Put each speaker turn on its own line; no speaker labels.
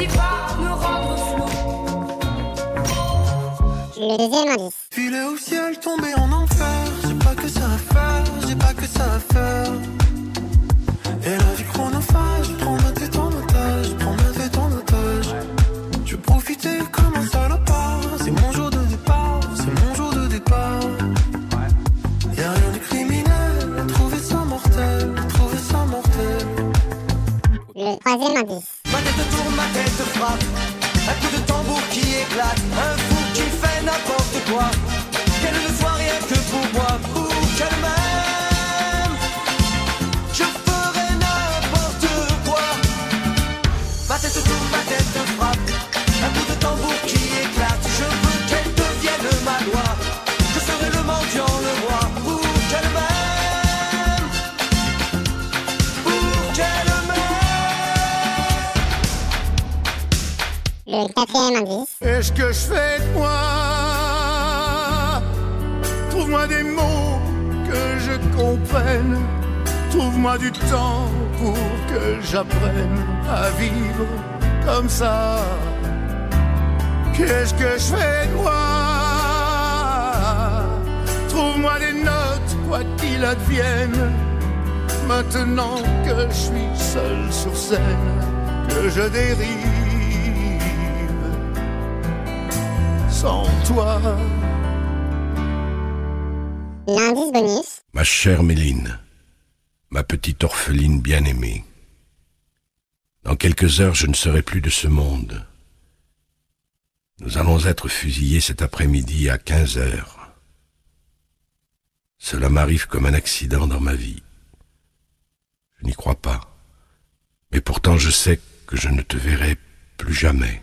qui va me rendre flou.
Le deuxième indice.
Filer au ciel, tomber en enfer. J'ai pas que ça à faire, j'ai pas que ça à faire. Et la vie chronophage, prends ma tête en otage, prends ma tête en otage. Je veux profiter comme un salopard. C'est mon jour de départ, c'est mon jour de départ. Y'a rien de criminel, trouver ça mortel, trouver ça mortel.
Le troisième indice.
Ma tête tourne, ma tête Un coup de tambour qui éclate. Un fou qui fait n'importe quoi. Qu'elle ne soit rien que pour moi. Le
quatrième indice.
Est-ce que je fais de moi? Trouve-moi des mots que je comprenne. Trouve-moi du temps pour que j'apprenne à vivre comme ça. Qu'est-ce que je fais de moi? Trouve-moi des notes, quoi qu'il advienne. Maintenant que je suis seul sur scène, que je dérive sans toi.
L'indice bonus.
Ma chère Méline, ma petite orpheline bien-aimée, dans quelques heures je ne serai plus de ce monde. Nous allons être fusillés cet après-midi à 15 heures. Cela m'arrive comme un accident dans ma vie. Je n'y crois pas. Mais pourtant je sais que je ne te verrai plus jamais.